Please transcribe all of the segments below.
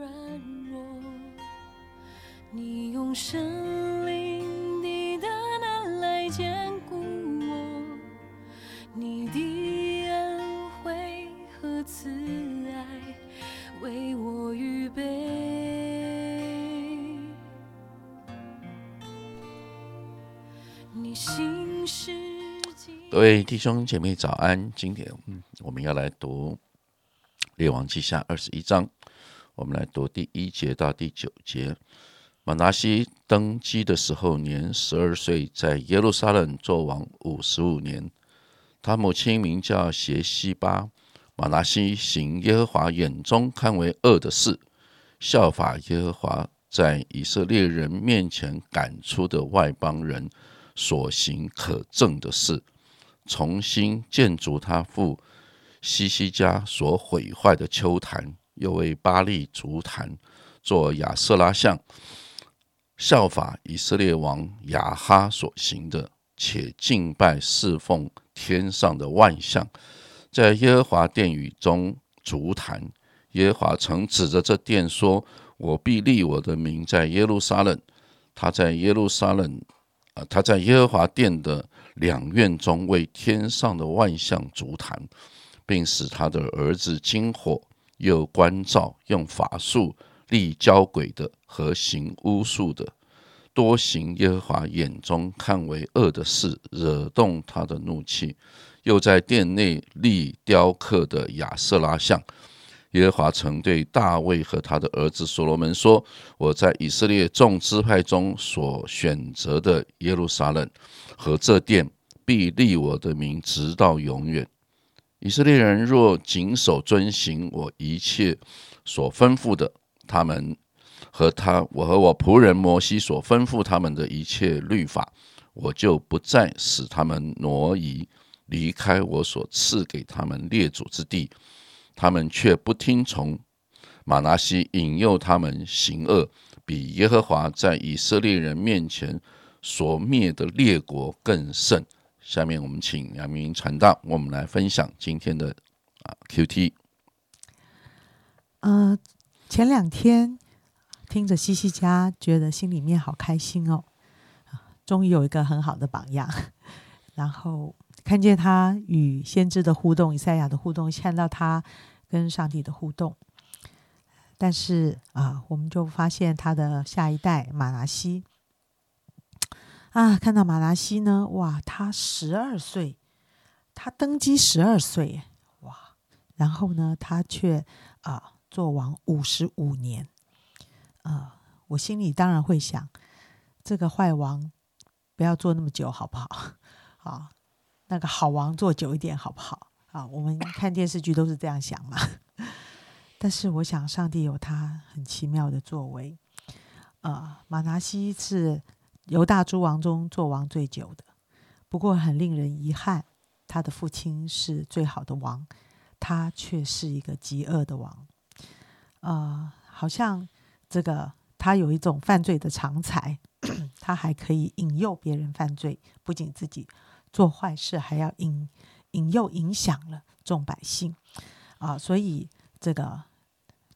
软弱，你用生灵的大能来坚固我，你的恩惠和慈爱为我预备，你心事各位弟兄姐妹早安！今天，我们要来读《列王记下》二十一章，我们来读第一节到第九节。马拿西登基的时候年十二岁，在耶路撒冷做王五十五年。他母亲名叫邪西巴。马拿西行耶和华眼中看为恶的事，效法耶和华在以色列人面前赶出的外邦人所行可憎的事。重新建筑他父西西家所毁坏的丘坛，又为巴利足坛做亚瑟拉像，效法以色列王亚哈所行的，且敬拜侍奉天上的万象，在耶和华殿宇中足坛。耶和华曾指着这殿说：“我必立我的名在耶路撒冷。”他在耶路撒冷，啊，他在耶和华殿的。两院中为天上的万象足坛，并使他的儿子金火又关照用法术立交鬼的和行巫术的，多行耶和华眼中看为恶的事，惹动他的怒气。又在殿内立雕刻的亚瑟拉像。耶和华曾对大卫和他的儿子所罗门说：“我在以色列众支派中所选择的耶路撒冷。”和这殿必立我的名，直到永远。以色列人若谨守遵行我一切所吩咐的，他们和他我和我仆人摩西所吩咐他们的一切律法，我就不再使他们挪移离开我所赐给他们列祖之地。他们却不听从马拿西引诱他们行恶，比耶和华在以色列人面前。所灭的列国更甚。下面我们请杨明传道，我们来分享今天的啊 Q T。呃，前两天听着西西家，觉得心里面好开心哦，终于有一个很好的榜样。然后看见他与先知的互动，以赛亚的互动，看到他跟上帝的互动。但是啊，我们就发现他的下一代马拿西。啊，看到马达西呢，哇，他十二岁，他登基十二岁，哇，然后呢，他却啊做王五十五年，啊，我心里当然会想，这个坏王不要做那么久，好不好？啊，那个好王做久一点，好不好？啊，我们看电视剧都是这样想嘛。但是我想，上帝有他很奇妙的作为，啊，马拿西是。犹大诸王中做王最久的，不过很令人遗憾，他的父亲是最好的王，他却是一个极恶的王。啊，好像这个他有一种犯罪的常才，他还可以引诱别人犯罪，不仅自己做坏事，还要引引诱影响了众百姓。啊，所以这个。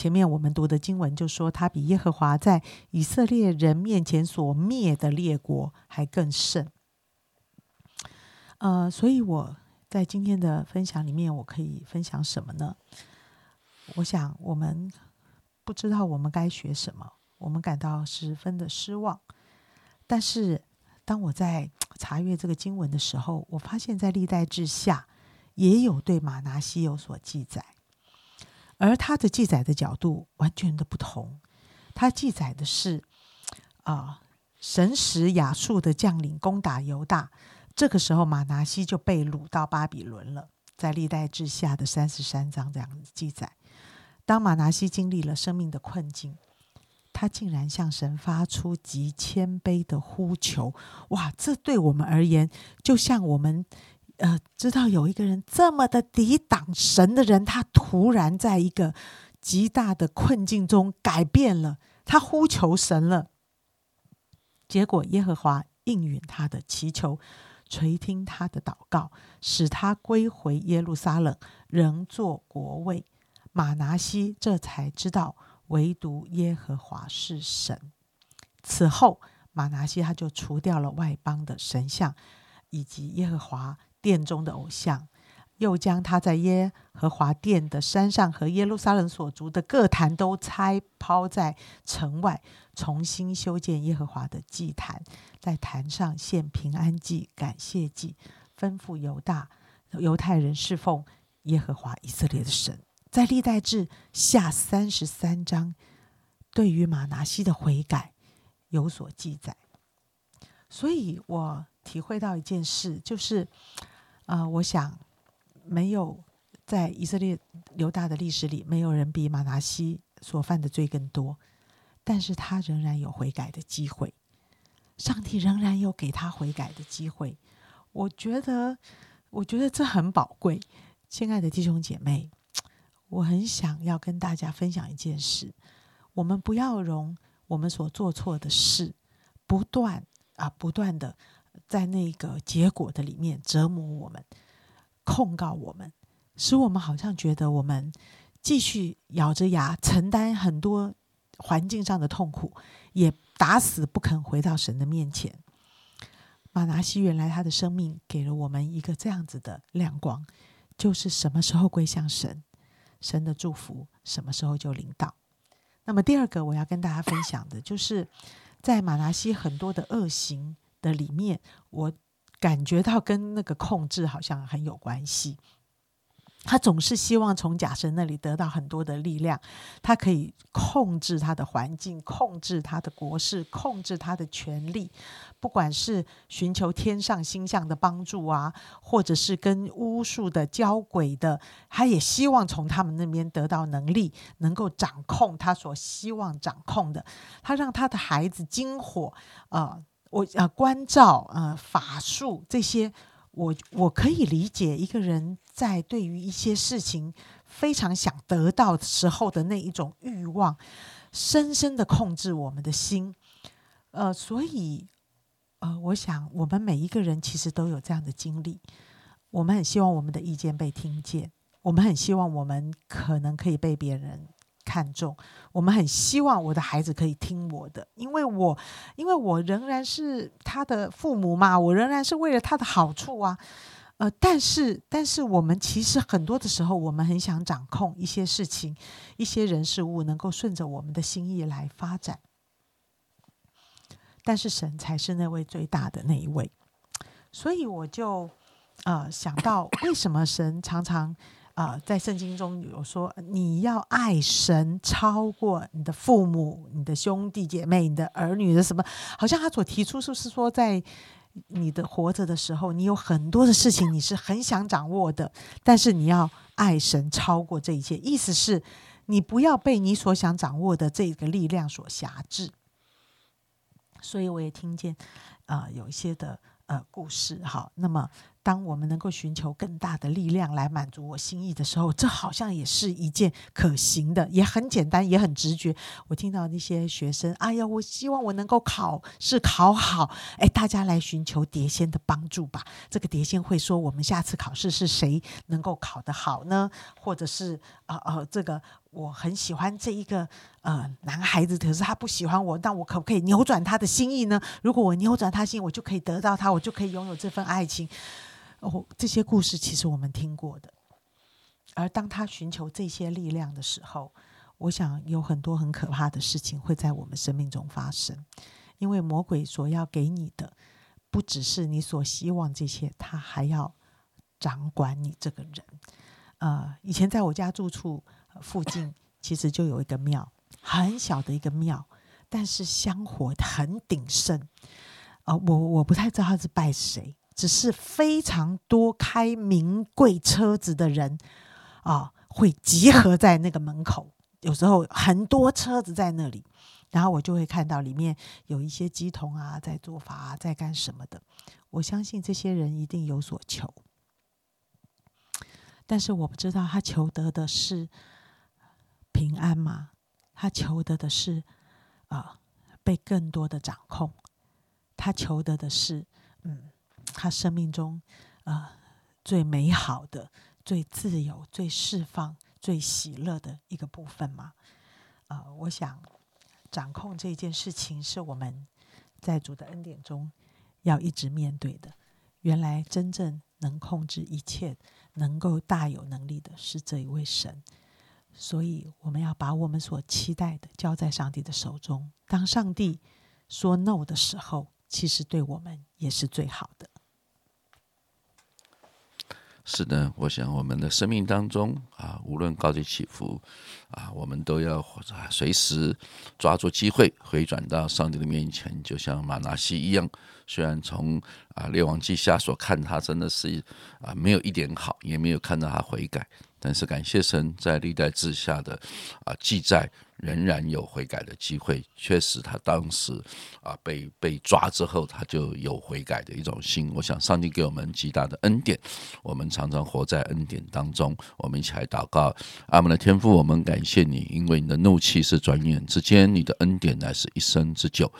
前面我们读的经文就说，他比耶和华在以色列人面前所灭的列国还更甚。呃，所以我在今天的分享里面，我可以分享什么呢？我想，我们不知道我们该学什么，我们感到十分的失望。但是，当我在查阅这个经文的时候，我发现，在历代志下也有对马拿西有所记载。而他的记载的角度完全的不同，他记载的是啊，神使亚述的将领攻打犹大，这个时候马拿西就被掳到巴比伦了，在历代志下的三十三章这样子记载。当马拿西经历了生命的困境，他竟然向神发出极谦卑的呼求，哇！这对我们而言，就像我们。呃，知道有一个人这么的抵挡神的人，他突然在一个极大的困境中改变了，他呼求神了，结果耶和华应允他的祈求，垂听他的祷告，使他归回耶路撒冷，仍做国位。马拿西这才知道唯独耶和华是神。此后，马拿西他就除掉了外邦的神像，以及耶和华殿中的偶像，又将他在耶和华殿的山上和耶路撒冷所筑的各坛都拆抛在城外，重新修建耶和华的祭坛，在坛上献平安祭、感谢祭，吩咐犹大犹太人侍奉耶和华以色列的神。在历代志下三十三章，对于马拿西的悔改有所记载，所以我体会到一件事，就是啊，我想没有在以色列犹大的历史里，没有人比马拿西所犯的罪更多，但是他仍然有悔改的机会，上帝仍然有给他悔改的机会。我觉得，我觉得这很宝贵，亲爱的弟兄姐妹。我很想要跟大家分享一件事：我们不要容我们所做错的事不断啊，不断的在那个结果的里面折磨我们、控告我们，使我们好像觉得我们继续咬着牙承担很多环境上的痛苦，也打死不肯回到神的面前。马拿西原来他的生命给了我们一个这样子的亮光，就是什么时候归向神。神的祝福什么时候就临到？那么第二个我要跟大家分享的，就是在马拿西很多的恶行的里面，我感觉到跟那个控制好像很有关系。他总是希望从假神那里得到很多的力量，他可以控制他的环境，控制他的国事，控制他的权力。不管是寻求天上星象的帮助啊，或者是跟巫术的交鬼的，他也希望从他们那边得到能力，能够掌控他所希望掌控的。他让他的孩子金火，呃，我呃关照，呃法术这些。我我可以理解一个人在对于一些事情非常想得到时候的那一种欲望，深深的控制我们的心。呃，所以呃，我想我们每一个人其实都有这样的经历。我们很希望我们的意见被听见，我们很希望我们可能可以被别人。看重，我们很希望我的孩子可以听我的，因为我，因为我仍然是他的父母嘛，我仍然是为了他的好处啊，呃，但是，但是我们其实很多的时候，我们很想掌控一些事情，一些人事物能够顺着我们的心意来发展，但是神才是那位最大的那一位，所以我就呃想到，为什么神常常。啊，在圣经中有说，你要爱神超过你的父母、你的兄弟姐妹、你的儿女的什么？好像他所提出，是不是说，在你的活着的时候，你有很多的事情你是很想掌握的，但是你要爱神超过这一切。意思是，你不要被你所想掌握的这个力量所辖制。所以我也听见啊，有一些的呃故事，好，那么。当我们能够寻求更大的力量来满足我心意的时候，这好像也是一件可行的，也很简单，也很直觉。我听到那些学生，哎呀，我希望我能够考试考好。哎，大家来寻求碟仙的帮助吧。这个碟仙会说，我们下次考试是谁能够考得好呢？或者是呃呃，这个我很喜欢这一个呃男孩子，可是他不喜欢我，那我可不可以扭转他的心意呢？如果我扭转他心意，我就可以得到他，我就可以拥有这份爱情。哦，这些故事其实我们听过的。而当他寻求这些力量的时候，我想有很多很可怕的事情会在我们生命中发生。因为魔鬼所要给你的，不只是你所希望这些，他还要掌管你这个人。呃，以前在我家住处附近，其实就有一个庙，很小的一个庙，但是香火很鼎盛。呃，我我不太知道他是拜谁。只是非常多开名贵车子的人啊，会集合在那个门口。有时候很多车子在那里，然后我就会看到里面有一些鸡童啊，在做法啊，在干什么的。我相信这些人一定有所求，但是我不知道他求得的是平安吗？他求得的是啊，被更多的掌控。他求得的是嗯。他生命中，呃，最美好的、最自由、最释放、最喜乐的一个部分嘛，呃，我想掌控这件事情是我们在主的恩典中要一直面对的。原来真正能控制一切、能够大有能力的是这一位神，所以我们要把我们所期待的交在上帝的手中。当上帝说 “no” 的时候，其实对我们也是最好的。是的，我想我们的生命当中啊，无论高低起伏啊，我们都要随时抓住机会回转到上帝的面前，就像马拿西一样。虽然从啊列王记下所看他真的是啊没有一点好，也没有看到他悔改，但是感谢神在历代志下的啊记载。仍然有悔改的机会。确实，他当时啊被被抓之后，他就有悔改的一种心。我想，上帝给我们极大的恩典，我们常常活在恩典当中。我们一起来祷告：阿门的天父，我们感谢你，因为你的怒气是转眼之间，你的恩典乃是一生之久。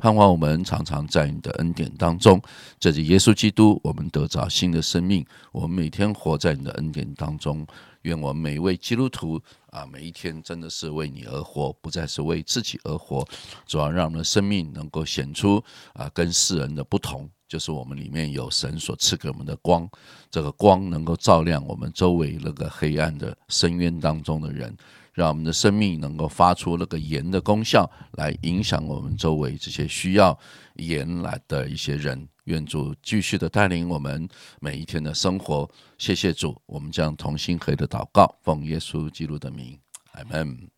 盼望我们常常在你的恩典当中，这是耶稣基督，我们得着新的生命。我们每天活在你的恩典当中。愿我们每一位基督徒啊，每一天真的是为你而活，不再是为自己而活。主要让我们的生命能够显出啊，跟世人的不同，就是我们里面有神所赐给我们的光。这个光能够照亮我们周围那个黑暗的深渊当中的人，让我们的生命能够发出那个盐的功效，来影响我们周围这些需要盐来的一些人。愿主继续的带领我们每一天的生活，谢谢主，我们将同心合的祷告，奉耶稣基督的名，阿门。